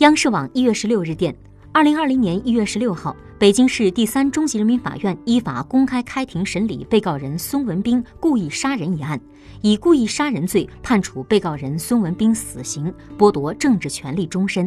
央视网一月十六日电二零二零年一月十六号北京市第三中级人民法院依法公开开庭审理被告人孙文斌故意杀人一案以故意杀人罪判处被告人孙文斌死刑剥夺政治权利终身。